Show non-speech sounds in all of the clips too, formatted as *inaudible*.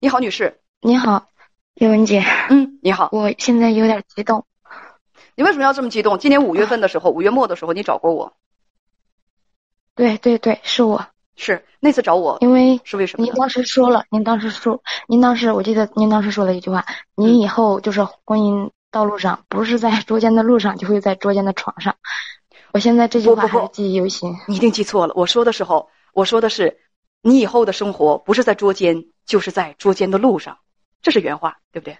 你好，女士。你好，叶文姐。嗯，你好。我现在有点激动。你为什么要这么激动？今年五月份的时候，五月末的时候，你找过我。对对对，是我。是那次找我，因为是为什么？您当时说了，您当时说，您当时我记得您当时说了一句话，您以后就是婚姻道路上不是在捉奸的路上，就会在捉奸的床上。我现在这句话还是记忆犹新。你一定记错了，我说的时候，我说的是，你以后的生活不是在捉奸，就是在捉奸的路上。这是原话，对不对？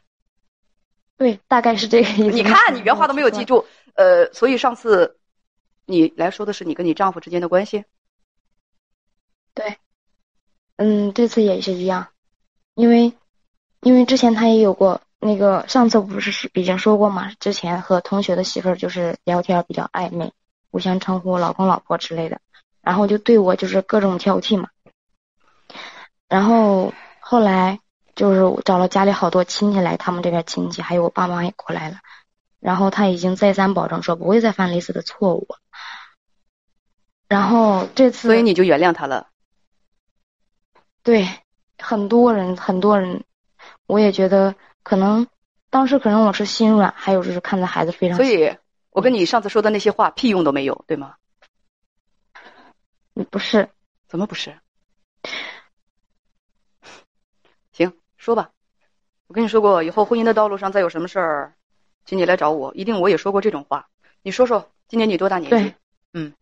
对，大概是这个意思。你看，你原话都没有记住，*laughs* 呃，所以上次你来说的是你跟你丈夫之间的关系。对，嗯，这次也是一样，因为因为之前他也有过那个，上次不是已经说过嘛？之前和同学的媳妇儿就是聊天比较暧昧，互相称呼老公、老婆之类的，然后就对我就是各种挑剔嘛，然后后来。就是找了家里好多亲戚来，他们这边亲戚还有我爸妈也过来了，然后他已经再三保证说不会再犯类似的错误。然后这次，所以你就原谅他了？对，很多人很多人，我也觉得可能当时可能我是心软，还有就是看着孩子非常。所以我跟你上次说的那些话屁用都没有，对吗？不是，怎么不是？说吧，我跟你说过，以后婚姻的道路上再有什么事儿，请你来找我。一定我也说过这种话。你说说，今年你多大年纪？嗯，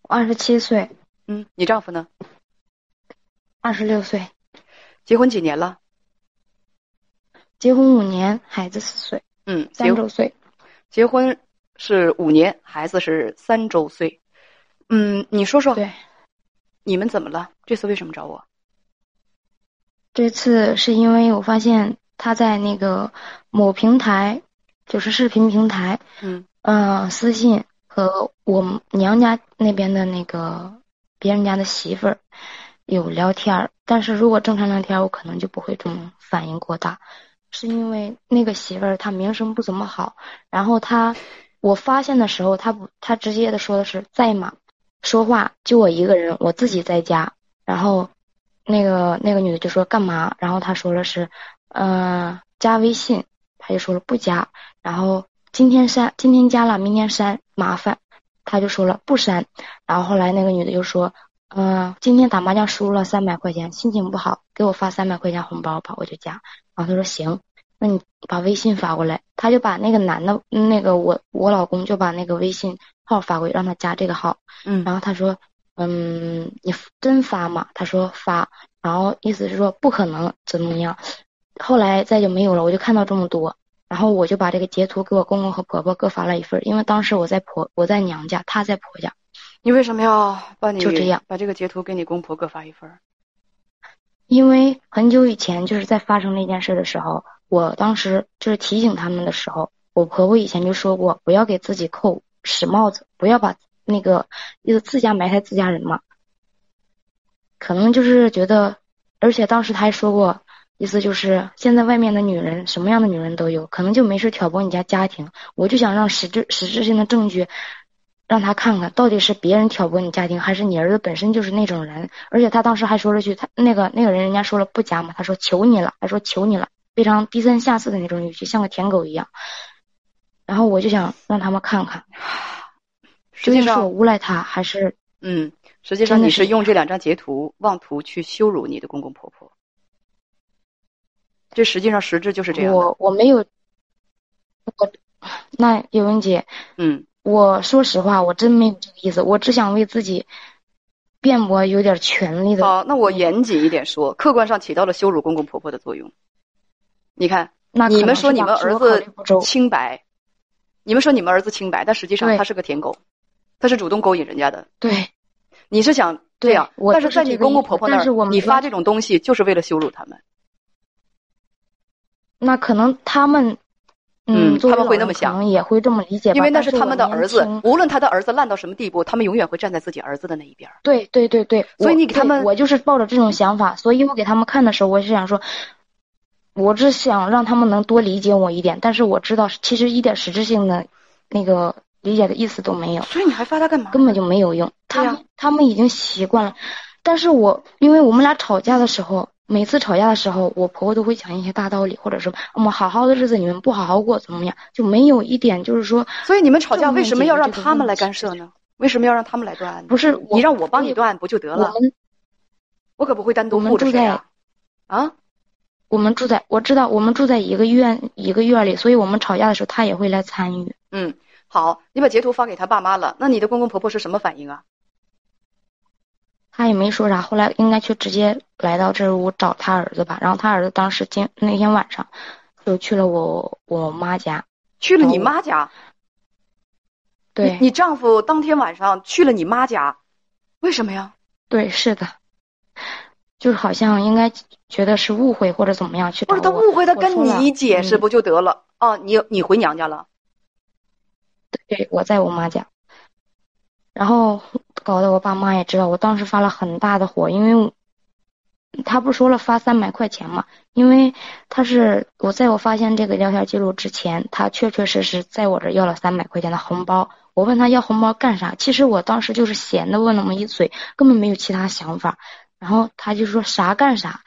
我二十七岁。嗯，你丈夫呢？二十六岁。结婚几年了？结婚五年，孩子四岁。嗯，三周岁。结婚是五年，孩子是三周岁。嗯，你说说，对，你们怎么了？这次为什么找我？这次是因为我发现他在那个某平台，就是视频平台，嗯，呃，私信和我娘家那边的那个别人家的媳妇儿有聊天儿，但是如果正常聊天，我可能就不会这么反应过大，是因为那个媳妇儿她名声不怎么好，然后她我发现的时候，她不，她直接的说的是在吗？说话就我一个人，我自己在家，然后。那个那个女的就说干嘛？然后他说了是，嗯，加微信，他就说了不加。然后今天删，今天加了，明天删，麻烦。他就说了不删。然后后来那个女的就说，嗯，今天打麻将输了三百块钱，心情不好，给我发三百块钱红包吧，我就加。然后他说行，那你把微信发过来。他就把那个男的，那个我我老公就把那个微信号发过去，让他加这个号。嗯，然后他说。嗯，你真发吗？他说发，然后意思是说不可能怎么样。后来再就没有了，我就看到这么多，然后我就把这个截图给我公公和婆婆各发了一份，因为当时我在婆我在娘家，他在婆家。你为什么要把你就这样把这个截图给你公婆各发一份？因为很久以前就是在发生那件事的时候，我当时就是提醒他们的时候，我婆婆以前就说过，不要给自己扣屎帽子，不要把。那个意思自家埋汰自家人嘛，可能就是觉得，而且当时他还说过，意思就是现在外面的女人什么样的女人都有，可能就没事挑拨你家家庭。我就想让实质实质性的证据，让他看看到底是别人挑拨你家庭，还是你儿子本身就是那种人。而且他当时还说了句，他那个那个人人家说了不加嘛，他说求你了，还说求你了，非常低三下四的那种语气，像个舔狗一样。然后我就想让他们看看。实际上，我诬赖他还是嗯，实际上你是用这两张截图妄图去羞辱你的公公婆婆，这实际上实质就是这样。我我没有，我那叶文姐，嗯，我说实话，我真没有这个意思，我只想为自己辩驳有点权利的。好，那我严谨一点说，客观上起到了羞辱公公婆婆的作用。你看，那你们说你们儿子清白，你们说你们儿子清白，但实际上他是个舔狗。他是主动勾引人家的，对，你是想这样，但是在你公公婆婆那儿，你发这种东西就是为了羞辱他们。那可能他们，嗯，他们会那么想，也会这么理解，因为那是他们的儿子，无论他的儿子烂到什么地步，他们永远会站在自己儿子的那一边。对对对对，所以你给他们，我就是抱着这种想法，所以我给他们看的时候，我是想说，我只想让他们能多理解我一点，但是我知道其实一点实质性的那个。理解的意思都没有，所以你还发他干嘛？根本就没有用。他们他们已经习惯了，但是我因为我们俩吵架的时候，每次吵架的时候，我婆婆都会讲一些大道理，或者说我们好好的日子你们不好好过，怎么样？就没有一点就是说。所以你们吵架为什么要让他们来干涉呢？为什么要让他们来断案？不是你让我帮你断案不就得了？我可不会单独护着谁啊！啊，我们住在我知道我们住在一个院一个院里，所以我们吵架的时候他也会来参与。嗯，好，你把截图发给他爸妈了，那你的公公婆婆是什么反应啊？他也没说啥，后来应该就直接来到这屋找他儿子吧。然后他儿子当时今那天晚上就去了我我妈家，去了你妈家。对，你丈夫当天晚上去了你妈家，为什么呀？对，是的，就是好像应该觉得是误会或者怎么样去不是他误会，他跟你解释不就得了？哦，你你回娘家了？对，我在我妈家。然后搞得我爸妈也知道，我当时发了很大的火，因为他不说了发三百块钱嘛，因为他是我在我发现这个聊天记录之前，他确确实实在我这要了三百块钱的红包。我问他要红包干啥？其实我当时就是闲的问那么一嘴，根本没有其他想法。然后他就说啥干啥，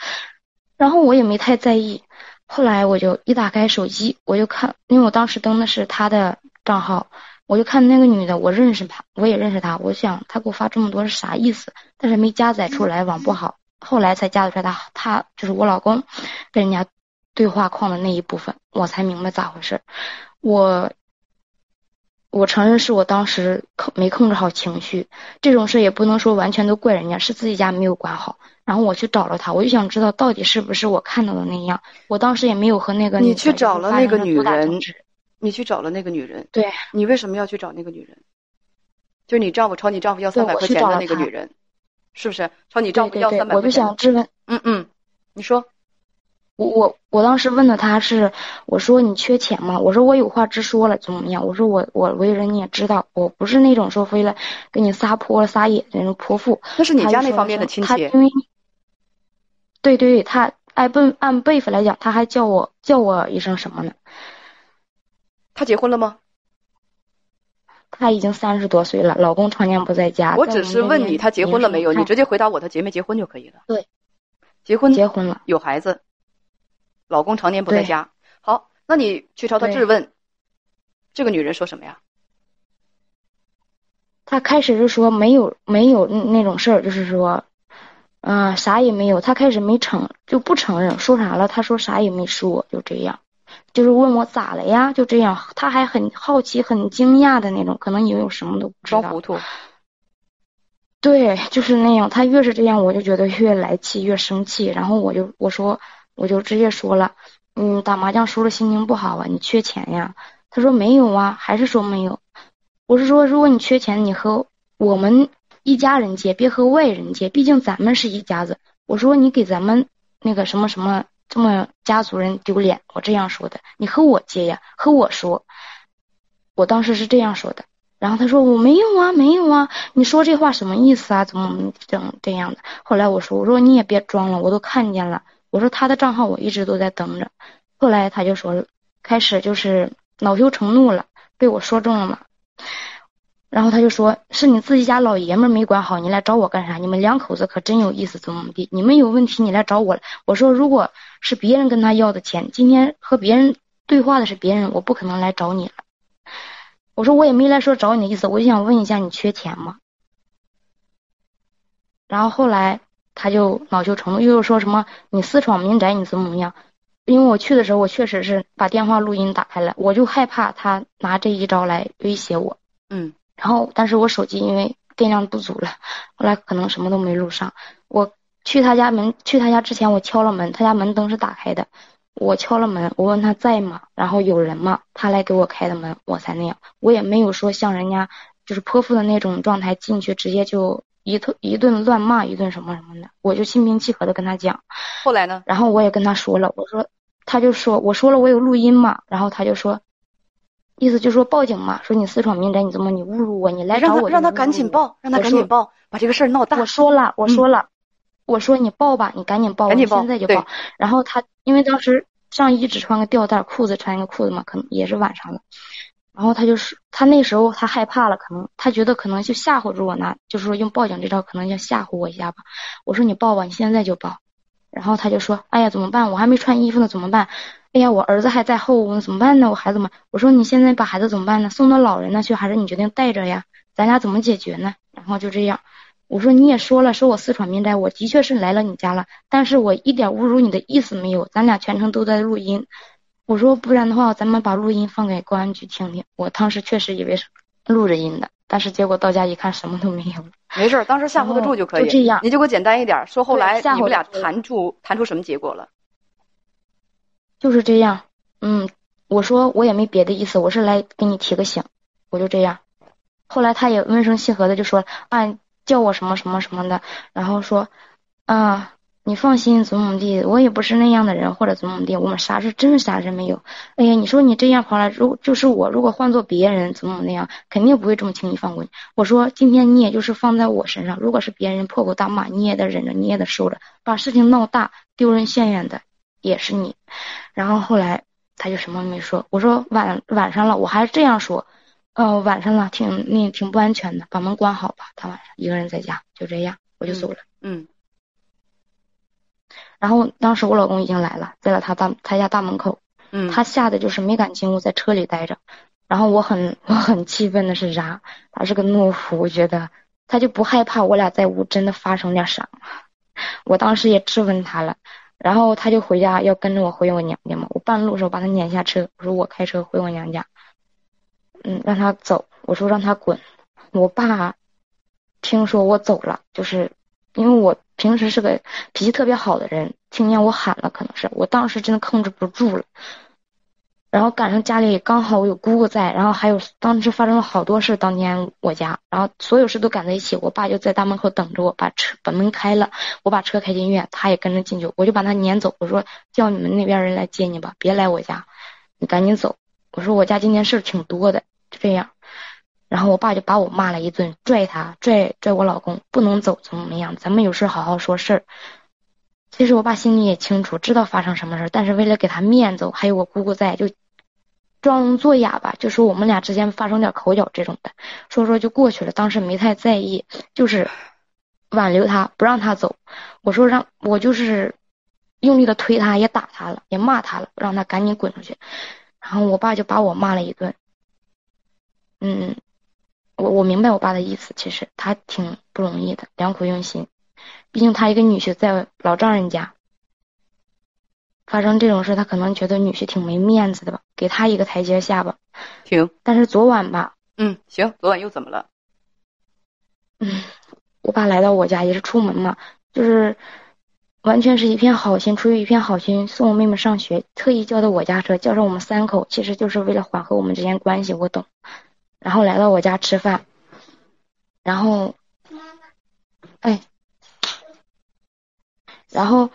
然后我也没太在意。后来我就一打开手机，我就看，因为我当时登的是他的账号。我就看那个女的，我认识她，我也认识她。我想她给我发这么多是啥意思？但是没加载出来，网不好。后来才加载出来，她她就是我老公跟人家对话框的那一部分，我才明白咋回事。我我承认是我当时控没控制好情绪，这种事也不能说完全都怪人家，是自己家没有管好。然后我去找了他，我就想知道到底是不是我看到的那样。我当时也没有和那个你去找了那个女人。你去找了那个女人，对，你为什么要去找那个女人？就是你丈夫朝你丈夫要三百块钱的那个女人，是不是？朝你丈夫要三百。我就想质问，嗯嗯，你说，我我我当时问的他是，我说你缺钱吗？我说我有话直说了，怎么样？我说我我为人你也知道，我不是那种说为了跟你撒泼撒野的那种泼妇。那是你家那方面的亲戚。因为，对对，他按辈按辈分来讲，他还叫我叫我一声什么呢？他结婚了吗？他已经三十多岁了，老公常年不在家。我只是问你，他结婚了没有？你直接回答我，他结没结婚就可以了。对，结婚，结婚了，有孩子，老公常年不在家。好，那你去朝他质问，这个女人说什么呀？他开始就说没有没有那种事儿，就是说，嗯，啥也没有。他开始没承就不承认，说啥了？他说啥也没说，就这样。就是问我咋了呀？就这样，他还很好奇、很惊讶的那种，可能以为我什么都不知道。装糊涂。对，就是那样。他越是这样，我就觉得越来气，越生气。然后我就我说，我就直接说了，嗯，打麻将输了，心情不好啊，你缺钱呀？他说没有啊，还是说没有。我是说，如果你缺钱，你和我们一家人借，别和外人借，毕竟咱们是一家子。我说你给咱们那个什么什么。这么家族人丢脸，我这样说的。你和我接呀，和我说。我当时是这样说的。然后他说我没有啊，没有啊。你说这话什么意思啊？怎么整这样的？后来我说我说你也别装了，我都看见了。我说他的账号我一直都在登着。后来他就说开始就是恼羞成怒了，被我说中了嘛。然后他就说：“是你自己家老爷们儿没管好，你来找我干啥？你们两口子可真有意思，怎么怎么地？你们有问题你来找我了。”我说：“如果是别人跟他要的钱，今天和别人对话的是别人，我不可能来找你了。”我说：“我也没来说找你的意思，我就想问一下，你缺钱吗？”然后后来他就恼羞成怒，又说什么：“你私闯民宅，你怎么怎么样？”因为我去的时候，我确实是把电话录音打开了，我就害怕他拿这一招来威胁我。嗯。然后，但是我手机因为电量不足了，后来可能什么都没录上。我去他家门，去他家之前我敲了门，他家门灯是打开的。我敲了门，我问他在吗？然后有人吗？他来给我开的门，我才那样。我也没有说像人家就是泼妇的那种状态进去，直接就一顿一顿乱骂一顿什么什么的。我就心平气和的跟他讲。后来呢？然后我也跟他说了，我说，他就说我说了我有录音嘛，然后他就说。意思就是说报警嘛，说你私闯民宅，你怎么你侮辱我，你来找我，让他赶紧报，让他赶紧报，把这个事儿闹大。我说了，我说了，我说你报吧，你赶紧报，赶紧报，现在就报。然后他因为当时上衣只穿个吊带，裤子穿一个裤子嘛，可能也是晚上的。然后他就是他那时候他害怕了，可能他觉得可能就吓唬住我呢，就是说用报警这招可能要吓唬我一下吧。我说你报吧，你现在就报。然后他就说：“哎呀，怎么办？我还没穿衣服呢，怎么办？哎呀，我儿子还在后屋呢，怎么办呢？我孩子嘛，我说你现在把孩子怎么办呢？送到老人那去，还是你决定带着呀？咱俩怎么解决呢？”然后就这样，我说你也说了，说我私闯民宅，我的确是来了你家了，但是我一点侮辱你的意思没有，咱俩全程都在录音。我说不然的话，咱们把录音放给公安局听听。我当时确实以为是录着音的，但是结果到家一看，什么都没有。没事，当时吓唬得住就可以。就这样，你就给我简单一点说，后来你们俩谈出谈出什么结果了？就是这样，嗯，我说我也没别的意思，我是来给你提个醒，我就这样。后来他也温声细和的就说啊，叫我什么什么什么的，然后说啊。你放心，怎么怎么地，我也不是那样的人，或者怎么怎么地，我们啥事真啥事没有。哎呀，你说你这样跑来，如就是我，如果换做别人，怎么怎么样，肯定不会这么轻易放过你。我说今天你也就是放在我身上，如果是别人破口大骂，你也得忍着，你也得受着，把事情闹大，丢人现眼的也是你。然后后来他就什么没说。我说晚晚上了，我还是这样说，呃，晚上了，挺那挺不安全的，把门关好吧。他晚上一个人在家，就这样，我就走了。嗯。然后当时我老公已经来了，在了他大他家大门口，嗯，他吓得就是没敢进屋，在车里待着。然后我很我很气愤的是啥？他是个懦夫，我觉得他就不害怕我俩在屋真的发生点啥。*laughs* 我当时也质问他了，然后他就回家要跟着我回我娘家嘛。我半路时候把他撵下车，我说我开车回我娘家，嗯，让他走，我说让他滚。我爸听说我走了，就是因为我。平时是个脾气特别好的人，听见我喊了，可能是我当时真的控制不住了。然后赶上家里刚好我有姑姑在，然后还有当时发生了好多事。当天我家，然后所有事都赶在一起，我爸就在大门口等着我，把车把门开了，我把车开进医院，他也跟着进去，我就把他撵走，我说叫你们那边人来接你吧，别来我家，你赶紧走。我说我家今天事挺多的，就这样。然后我爸就把我骂了一顿，拽他，拽拽我老公，不能走，怎么怎么样？咱们有事好好说事儿。其实我爸心里也清楚，知道发生什么事儿，但是为了给他面子，还有我姑姑在，就装聋作哑吧，就说我们俩之间发生点口角这种的，说说就过去了。当时没太在意，就是挽留他，不让他走。我说让我就是用力的推他，也打他了，也骂他了，让他赶紧滚出去。然后我爸就把我骂了一顿，嗯。我我明白我爸的意思，其实他挺不容易的，良苦用心。毕竟他一个女婿在老丈人家发生这种事，他可能觉得女婿挺没面子的吧，给他一个台阶下吧。行。但是昨晚吧，嗯，行，昨晚又怎么了？嗯，我爸来到我家也是出门嘛，就是完全是一片好心，出于一片好心送我妹妹上学，特意叫的我家车，叫上我们三口，其实就是为了缓和我们之间关系，我懂。然后来到我家吃饭，然后，哎，然后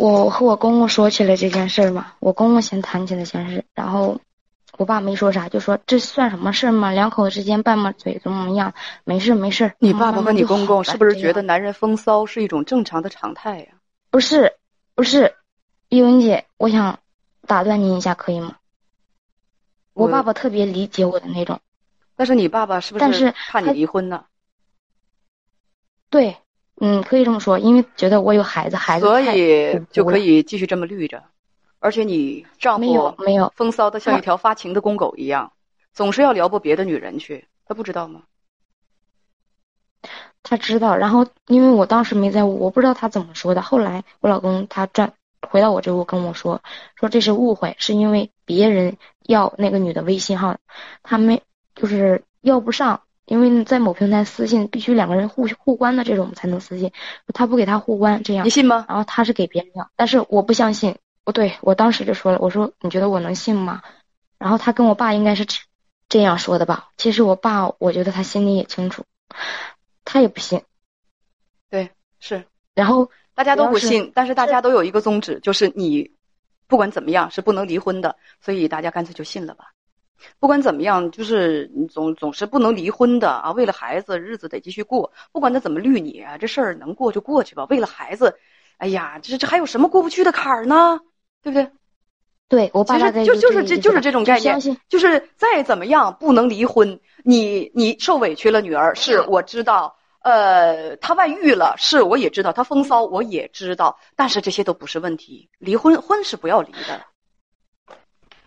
我和我公公说起了这件事儿嘛，我公公先谈起了件事，然后我爸没说啥，就说这算什么事儿嘛，两口子之间拌拌嘴怎么怎么样，没事没事。你爸爸和你公公是不是觉得男人风骚是一种正常的常态呀？不是，不是，玉文姐，我想打断您一下，可以吗？我爸爸特别理解我的那种，但是你爸爸是不是怕你离婚呢？对，嗯，可以这么说，因为觉得我有孩子，孩子所以就可以继续这么绿着。而且你丈夫没有没有风骚的像一条发情的公狗一样，总是要撩拨别的女人去，他不知道吗？他知道，然后因为我当时没在屋，我不知道他怎么说的。后来我老公他转回到我这屋跟我说，说这是误会，是因为别人要那个女的微信号，他没就是要不上，因为在某平台私信必须两个人互互关的这种才能私信，他不给他互关，这样你信吗？然后他是给别人要，但是我不相信，不对我当时就说了，我说你觉得我能信吗？然后他跟我爸应该是这样说的吧？其实我爸我觉得他心里也清楚，他也不信，对，是，然后。大家都不信，但是大家都有一个宗旨，就是你不管怎么样是不能离婚的，所以大家干脆就信了吧。不管怎么样，就是总总是不能离婚的啊。为了孩子，日子得继续过。不管他怎么绿你啊，这事儿能过就过去吧。为了孩子，哎呀，这这还有什么过不去的坎儿呢？对不对？对我爸就就是这就是这种概念，就是再怎么样不能离婚。你你受委屈了，女儿是我知道。呃，他外遇了，是我也知道，他风骚我也知道，但是这些都不是问题。离婚婚是不要离的，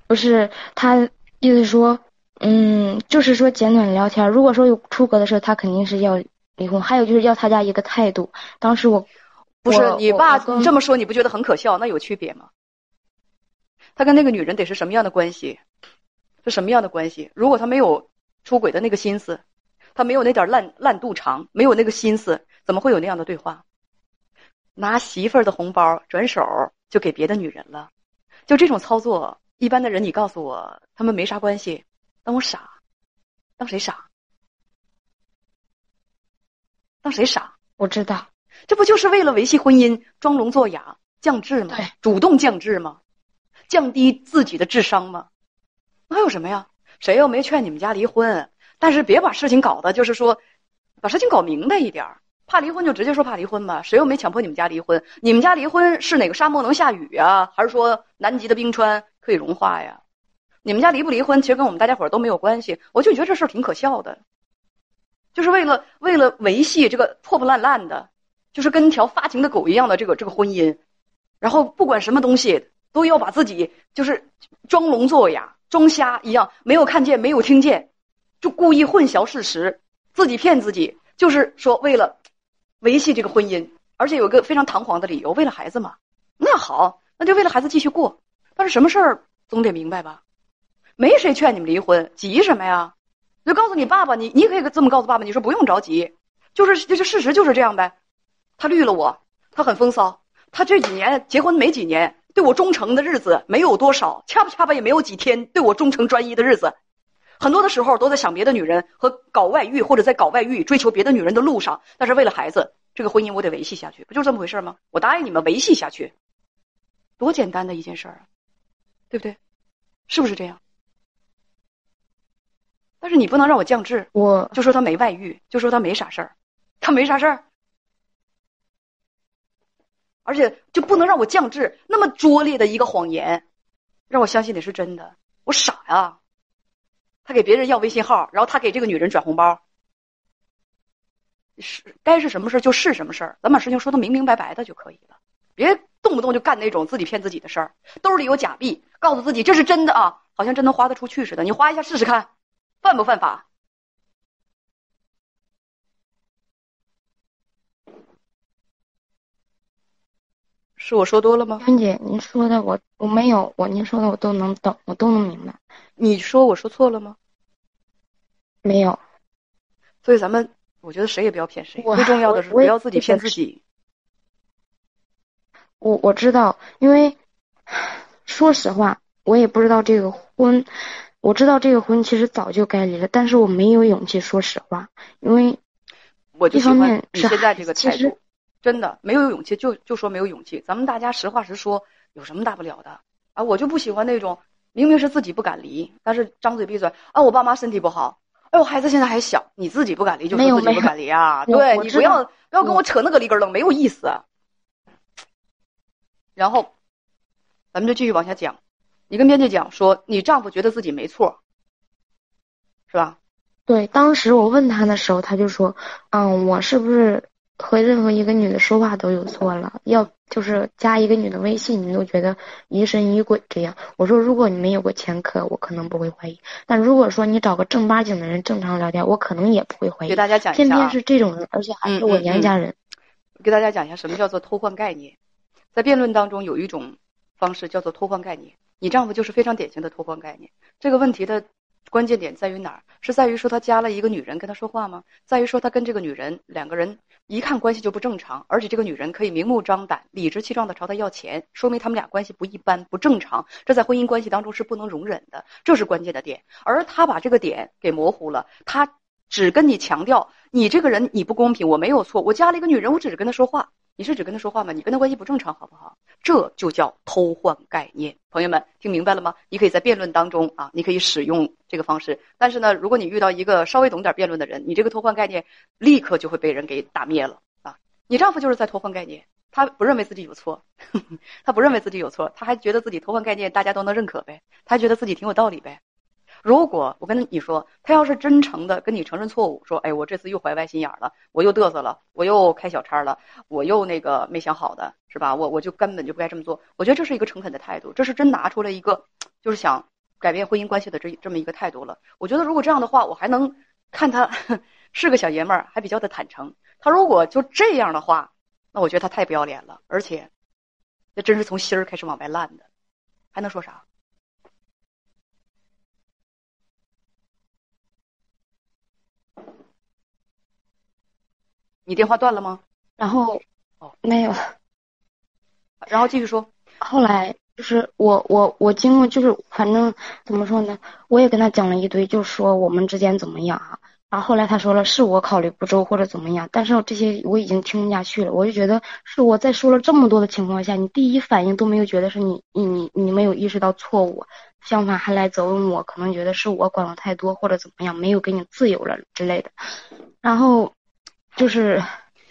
不是他意思说，嗯，就是说简短聊天。如果说有出格的事，他肯定是要离婚。还有就是要他家一个态度。当时我不是你爸这么说，你不觉得很可笑？那有区别吗？他跟那个女人得是什么样的关系？是什么样的关系？如果他没有出轨的那个心思。他没有那点烂烂肚肠，没有那个心思，怎么会有那样的对话？拿媳妇儿的红包转手就给别的女人了，就这种操作，一般的人你告诉我，他们没啥关系，当我傻，当谁傻？当谁傻？我知道，这不就是为了维系婚姻，装聋作哑、降智吗？主动降智吗？降低自己的智商吗？那有什么呀？谁又没劝你们家离婚？但是别把事情搞得就是说，把事情搞明白一点儿。怕离婚就直接说怕离婚吧，谁又没强迫你们家离婚？你们家离婚是哪个沙漠能下雨啊？还是说南极的冰川可以融化呀？你们家离不离婚，其实跟我们大家伙儿都没有关系。我就觉得这事儿挺可笑的，就是为了为了维系这个破破烂烂的，就是跟条发情的狗一样的这个这个婚姻，然后不管什么东西都要把自己就是装聋作哑、装瞎一样，没有看见，没有听见。就故意混淆事实，自己骗自己，就是说为了维系这个婚姻，而且有个非常堂皇的理由，为了孩子嘛。那好，那就为了孩子继续过。但是什么事儿总得明白吧？没谁劝你们离婚，急什么呀？就告诉你爸爸，你你可以这么告诉爸爸，你说不用着急，就是就是事实就是这样呗。他绿了我，他很风骚，他这几年结婚没几年，对我忠诚的日子没有多少，掐吧掐吧也没有几天对我忠诚专一的日子。很多的时候都在想别的女人和搞外遇，或者在搞外遇追求别的女人的路上。但是为了孩子，这个婚姻我得维系下去，不就这么回事吗？我答应你们维系下去，多简单的一件事儿啊，对不对？是不是这样？但是你不能让我降智，我就说他没外遇，就说他没啥事儿，他没啥事儿，而且就不能让我降智，那么拙劣的一个谎言，让我相信你是真的，我傻呀。他给别人要微信号，然后他给这个女人转红包，是该是什么事就是什么事儿，咱把事情说的明明白白的就可以了，别动不动就干那种自己骗自己的事儿。兜里有假币，告诉自己这是真的啊，好像真能花得出去似的。你花一下试试看，犯不犯法？是我说多了吗？娟姐，您说的我我没有，我您说的我都能懂，我都能明白。你说我说错了吗？没有。所以咱们，我觉得谁也不要骗谁，最重要的是不要自己骗自己。我我知道，因为说实话，我也不知道这个婚，我知道这个婚其实早就该离了，但是我没有勇气说实话，因为我就喜欢你现在这个 *laughs* 态度。真的没有勇气，就就说没有勇气。咱们大家实话实说，有什么大不了的啊？我就不喜欢那种明明是自己不敢离，但是张嘴闭嘴啊，我爸妈身体不好，哎，我孩子现在还小，你自己不敢离就说自己不敢离啊？对你不要不要跟我扯那个里根楞，没有意思。然后，咱们就继续往下讲。你跟编辑讲说，你丈夫觉得自己没错，是吧？对，当时我问他的时候，他就说，嗯，我是不是？和任何一个女的说话都有错了，要就是加一个女的微信，你都觉得疑神疑鬼这样。我说，如果你没有过前科，我可能不会怀疑；但如果说你找个正八经的人正常聊天，我可能也不会怀疑。给大家讲一下，偏偏是这种人，而且还是我娘家人。给大家讲一下什么叫做偷换概念，在辩论当中有一种方式叫做偷换概念，你丈夫就是非常典型的偷换概念。这个问题的。关键点在于哪儿？是在于说他加了一个女人跟他说话吗？在于说他跟这个女人两个人一看关系就不正常，而且这个女人可以明目张胆、理直气壮的朝他要钱，说明他们俩关系不一般、不正常，这在婚姻关系当中是不能容忍的，这是关键的点。而他把这个点给模糊了，他只跟你强调你这个人你不公平，我没有错，我加了一个女人，我只是跟他说话。你是只跟他说话吗？你跟他关系不正常，好不好？这就叫偷换概念。朋友们，听明白了吗？你可以在辩论当中啊，你可以使用这个方式。但是呢，如果你遇到一个稍微懂点辩论的人，你这个偷换概念立刻就会被人给打灭了啊！你丈夫就是在偷换概念，他不认为自己有错，*laughs* 他不认为自己有错，他还觉得自己偷换概念大家都能认可呗，他觉得自己挺有道理呗。如果我跟你说，他要是真诚的跟你承认错误，说，哎，我这次又怀歪心眼了，我又嘚瑟了，我又开小差了，我又那个没想好的，是吧？我我就根本就不该这么做。我觉得这是一个诚恳的态度，这是真拿出了一个，就是想改变婚姻关系的这这么一个态度了。我觉得如果这样的话，我还能看他 *laughs* 是个小爷们儿，还比较的坦诚。他如果就这样的话，那我觉得他太不要脸了，而且，那真是从心儿开始往外烂的，还能说啥？你电话断了吗？然后哦，没有。然后继续说。后来就是我我我经过就是反正怎么说呢，我也跟他讲了一堆，就说我们之间怎么样啊。然后后来他说了，是我考虑不周或者怎么样，但是这些我已经听不下去了。我就觉得是我在说了这么多的情况下，你第一反应都没有觉得是你你你你没有意识到错误，相反还来责问我，可能觉得是我管的太多或者怎么样，没有给你自由了之类的。然后。就是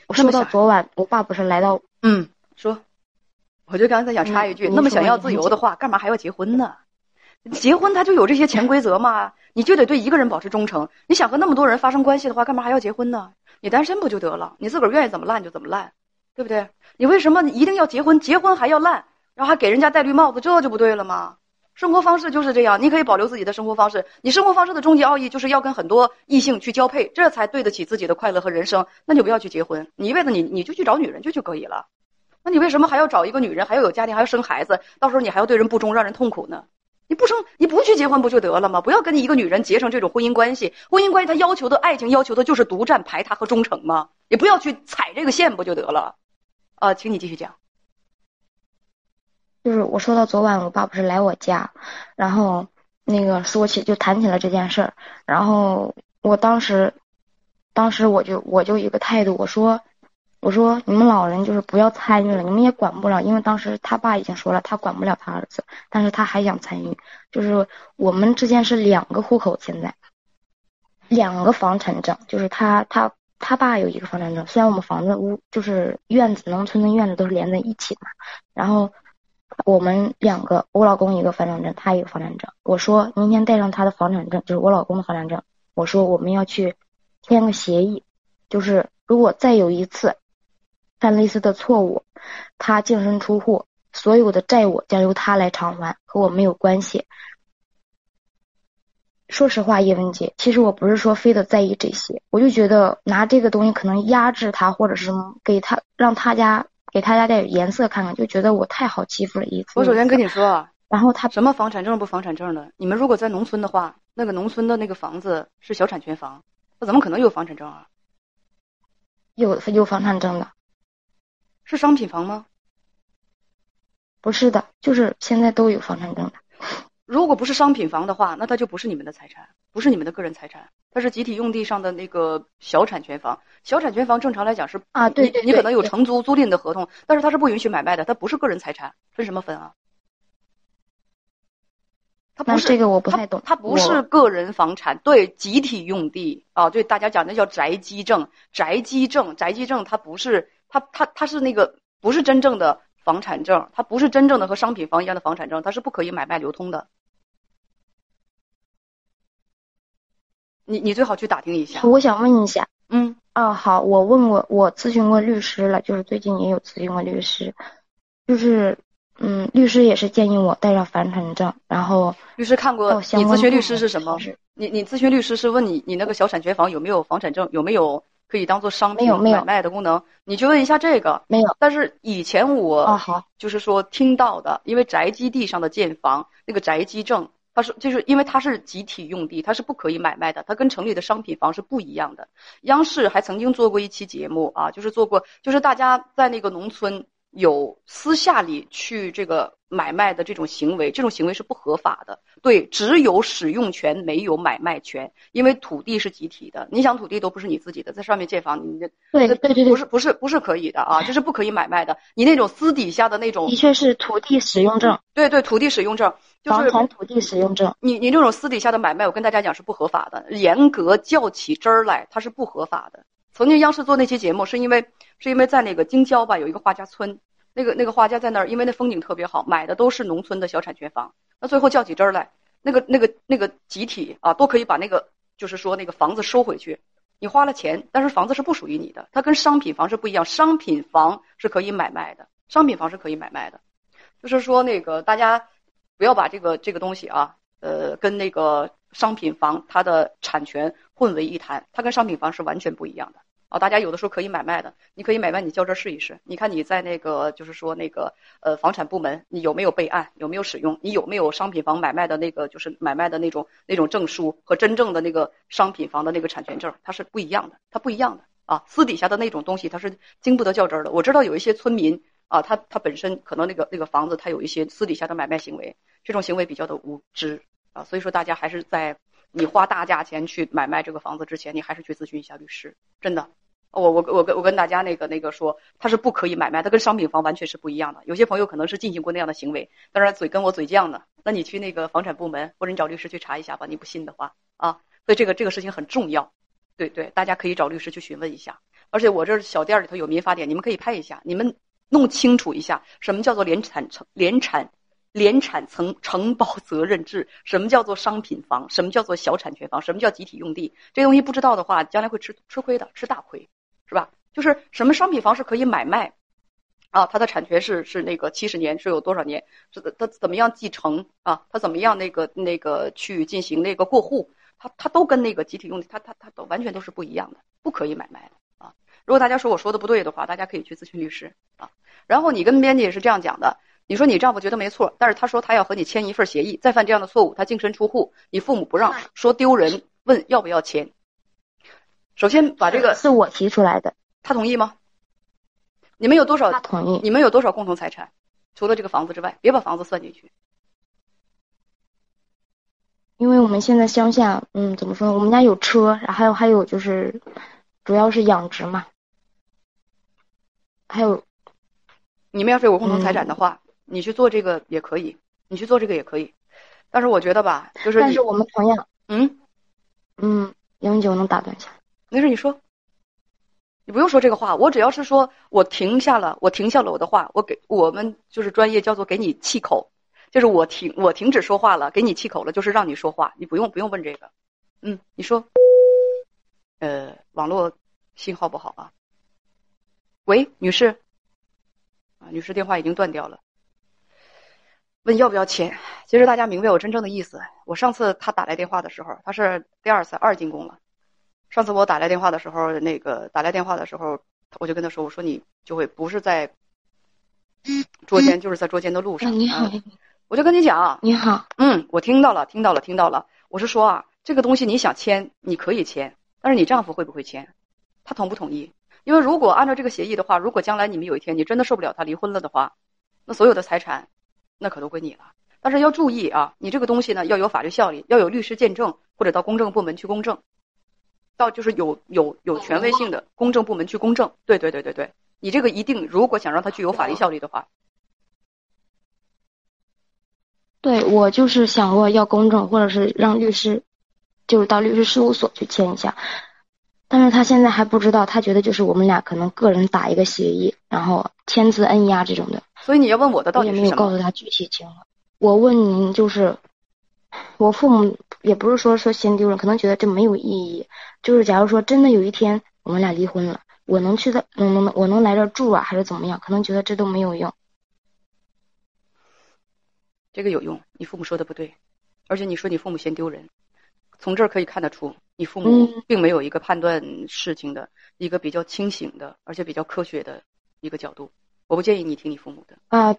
我说到昨晚，我爸不是来到嗯说，我就刚才想插一句，那么想要自由的话，干嘛还要结婚呢？结婚他就有这些潜规则嘛，你就得对一个人保持忠诚。你想和那么多人发生关系的话，干嘛还要结婚呢？你单身不就得了？你自个儿愿意怎么烂就怎么烂，对不对？你为什么一定要结婚？结婚还要烂，然后还给人家戴绿帽子，这就不对了吗？生活方式就是这样，你可以保留自己的生活方式。你生活方式的终极奥义就是要跟很多异性去交配，这才对得起自己的快乐和人生。那就不要去结婚，你一辈子你你就去找女人就就可以了。那你为什么还要找一个女人，还要有家庭，还要生孩子？到时候你还要对人不忠，让人痛苦呢？你不生，你不去结婚不就得了吗？不要跟你一个女人结成这种婚姻关系。婚姻关系它要求的爱情要求的就是独占、排他和忠诚吗？也不要去踩这个线不就得了？啊，请你继续讲。就是我说到昨晚，我爸不是来我家，然后那个说起就谈起了这件事儿，然后我当时，当时我就我就一个态度，我说我说你们老人就是不要参与了，你们也管不了，因为当时他爸已经说了，他管不了他儿子，但是他还想参与，就是我们之间是两个户口，现在两个房产证，就是他他他爸有一个房产证，虽然我们房子屋就是院子，农村的院子都是连在一起的，然后。我们两个，我老公一个房产证，他一个房产证。我说明天带上他的房产证，就是我老公的房产证。我说我们要去签个协议，就是如果再有一次犯类似的错误，他净身出户，所有的债务将由他来偿还，和我没有关系。说实话，叶文杰，其实我不是说非得在意这些，我就觉得拿这个东西可能压制他，或者是什么，给他让他家。给他家点颜色看看，就觉得我太好欺负了。一次，我首先跟你说，然后他什么房产证不房产证的？你们如果在农村的话，那个农村的那个房子是小产权房，那怎么可能有房产证啊？有有房产证的，是商品房吗？不是的，就是现在都有房产证的。如果不是商品房的话，那它就不是你们的财产，不是你们的个人财产，它是集体用地上的那个小产权房。小产权房正常来讲是啊，对对，你可能有承租租赁的合同，但是它是不允许买卖的，它不是个人财产，分什么分啊？它不是这个我不太懂，它不是个人房产，对，集体用地啊，对，大家讲那叫宅基证，宅基证，宅基证，它不是，它它它是那个不是真正的房产证，它不是真正的和商品房一样的房产证，它是不可以买卖流通的。你你最好去打听一下。我想问一下，嗯，啊，好，我问过，我咨询过律师了，就是最近也有咨询过律师，就是，嗯，律师也是建议我带上房产证，然后律师看过，你咨询律师是什么？你你咨询律师是问你你那个小产权房有没有房产证，有没有可以当做商品买卖的功能？你去问一下这个。没有。但是以前我啊好，就是说听到的，因为宅基地上的建房那个宅基证。他说，就是因为它是集体用地，它是不可以买卖的，它跟城里的商品房是不一样的。央视还曾经做过一期节目啊，就是做过，就是大家在那个农村有私下里去这个。买卖的这种行为，这种行为是不合法的。对，只有使用权，没有买卖权，因为土地是集体的。你想，土地都不是你自己的，在上面建房，你这对对对对，不是不是不是可以的啊，这是不可以买卖的。你那种私底下的那种，的确是土地使用证。对对，土地使用证就是房产土地使用证。你你这种私底下的买卖，我跟大家讲是不合法的，严格较起真儿来，它是不合法的。曾经央视做那期节目，是因为是因为在那个京郊吧，有一个画家村。那个那个画家在那儿，因为那风景特别好，买的都是农村的小产权房。那最后较起真儿来，那个那个那个集体啊，都可以把那个就是说那个房子收回去。你花了钱，但是房子是不属于你的，它跟商品房是不一样。商品房是可以买卖的，商品房是可以买卖的。就是说那个大家不要把这个这个东西啊，呃，跟那个商品房它的产权混为一谈，它跟商品房是完全不一样的。啊，大家有的时候可以买卖的，你可以买卖，你交这试一试。你看你在那个，就是说那个，呃，房产部门，你有没有备案，有没有使用？你有没有商品房买卖的那个，就是买卖的那种那种证书和真正的那个商品房的那个产权证，它是不一样的，它不一样的啊。私底下的那种东西，它是经不得较真儿的。我知道有一些村民啊，他他本身可能那个那个房子，他有一些私底下的买卖行为，这种行为比较的无知啊。所以说，大家还是在你花大价钱去买卖这个房子之前，你还是去咨询一下律师，真的。我我我跟我跟大家那个那个说，它是不可以买卖，它跟商品房完全是不一样的。有些朋友可能是进行过那样的行为，当然嘴跟我嘴犟的。那你去那个房产部门，或者你找律师去查一下吧。你不信的话啊，所以这个这个事情很重要，对对，大家可以找律师去询问一下。而且我这小店里头有民法典，你们可以拍一下，你们弄清楚一下什么叫做联产承联产联产承承包责任制，什么叫做商品房，什么叫做小产权房，什么叫集体用地，这东西不知道的话，将来会吃吃亏的，吃大亏。是吧？就是什么商品房是可以买卖，啊，它的产权是是那个七十年是有多少年？是它怎么样继承啊？它怎么样那个那个去进行那个过户？它它都跟那个集体用地，它它它都完全都是不一样的，不可以买卖的啊！如果大家说我说的不对的话，大家可以去咨询律师啊。然后你跟编辑也是这样讲的，你说你丈夫觉得没错，但是他说他要和你签一份协议，再犯这样的错误，他净身出户，你父母不让，说丢人，问要不要签？首先把这个是我提出来的，他同意吗？你们有多少？他同意。你们有多少共同财产？除了这个房子之外，别把房子算进去。因为我们现在乡下，嗯，怎么说呢？我们家有车，然后还有还有就是，主要是养殖嘛。还有，你们要是有共同财产的话，你去做这个也可以，你去做这个也可以。但是我觉得吧，就是但是我们同样，嗯嗯，杨姐，我能打断一下。没事，你说，你不用说这个话。我只要是说我停下了，我停下了我的话，我给我们就是专业叫做给你气口，就是我停我停止说话了，给你气口了，就是让你说话，你不用不用问这个。嗯，你说，呃，网络信号不好啊。喂，女士，啊，女士电话已经断掉了。问要不要签？其实大家明白我真正的意思。我上次他打来电话的时候，他是第二次二进宫了。上次我打来电话的时候，那个打来电话的时候，我就跟他说：“我说你就会不是在捉奸，就是在捉奸的路上。”你好，我就跟你讲，你好，嗯，我听到了，听到了，听到了。我是说啊，这个东西你想签，你可以签，但是你丈夫会不会签？他同不同意？因为如果按照这个协议的话，如果将来你们有一天你真的受不了他离婚了的话，那所有的财产那可都归你了。但是要注意啊，你这个东西呢要有法律效力，要有律师见证，或者到公证部门去公证。到就是有有有权威性的公证部门去公证，对对对对对，你这个一定如果想让它具有法律效力的话，对我就是想过要公证，或者是让律师，就是到律师事务所去签一下，但是他现在还不知道，他觉得就是我们俩可能个人打一个协议，然后签字摁押这种的。所以你要问我的到底是什么？没有告诉他具体情况。我问您就是。我父母也不是说说嫌丢人，可能觉得这没有意义。就是假如说真的有一天我们俩离婚了，我能去的，能能能，我能来这住啊，还是怎么样？可能觉得这都没有用。这个有用，你父母说的不对，而且你说你父母嫌丢人，从这儿可以看得出，你父母并没有一个判断事情的一个比较清醒的，而且比较科学的一个角度。我不建议你听你父母的啊，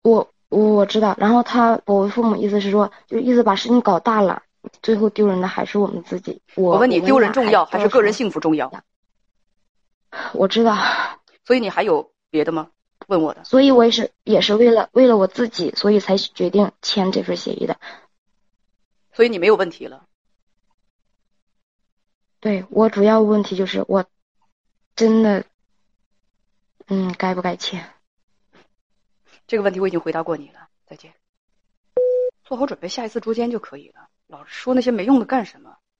我。我我知道，然后他我父母意思是说，就意思把事情搞大了，最后丢人的还是我们自己。我问你，丢人重要还是个人幸福重要？我知道，所以你还有别的吗？问我的。所以我也是也是为了为了我自己，所以才决定签这份协议的。所以你没有问题了。对我主要问题就是我真的，嗯，该不该签？这个问题我已经回答过你了，再见。做好准备，下一次捉奸就可以了。老说那些没用的干什么？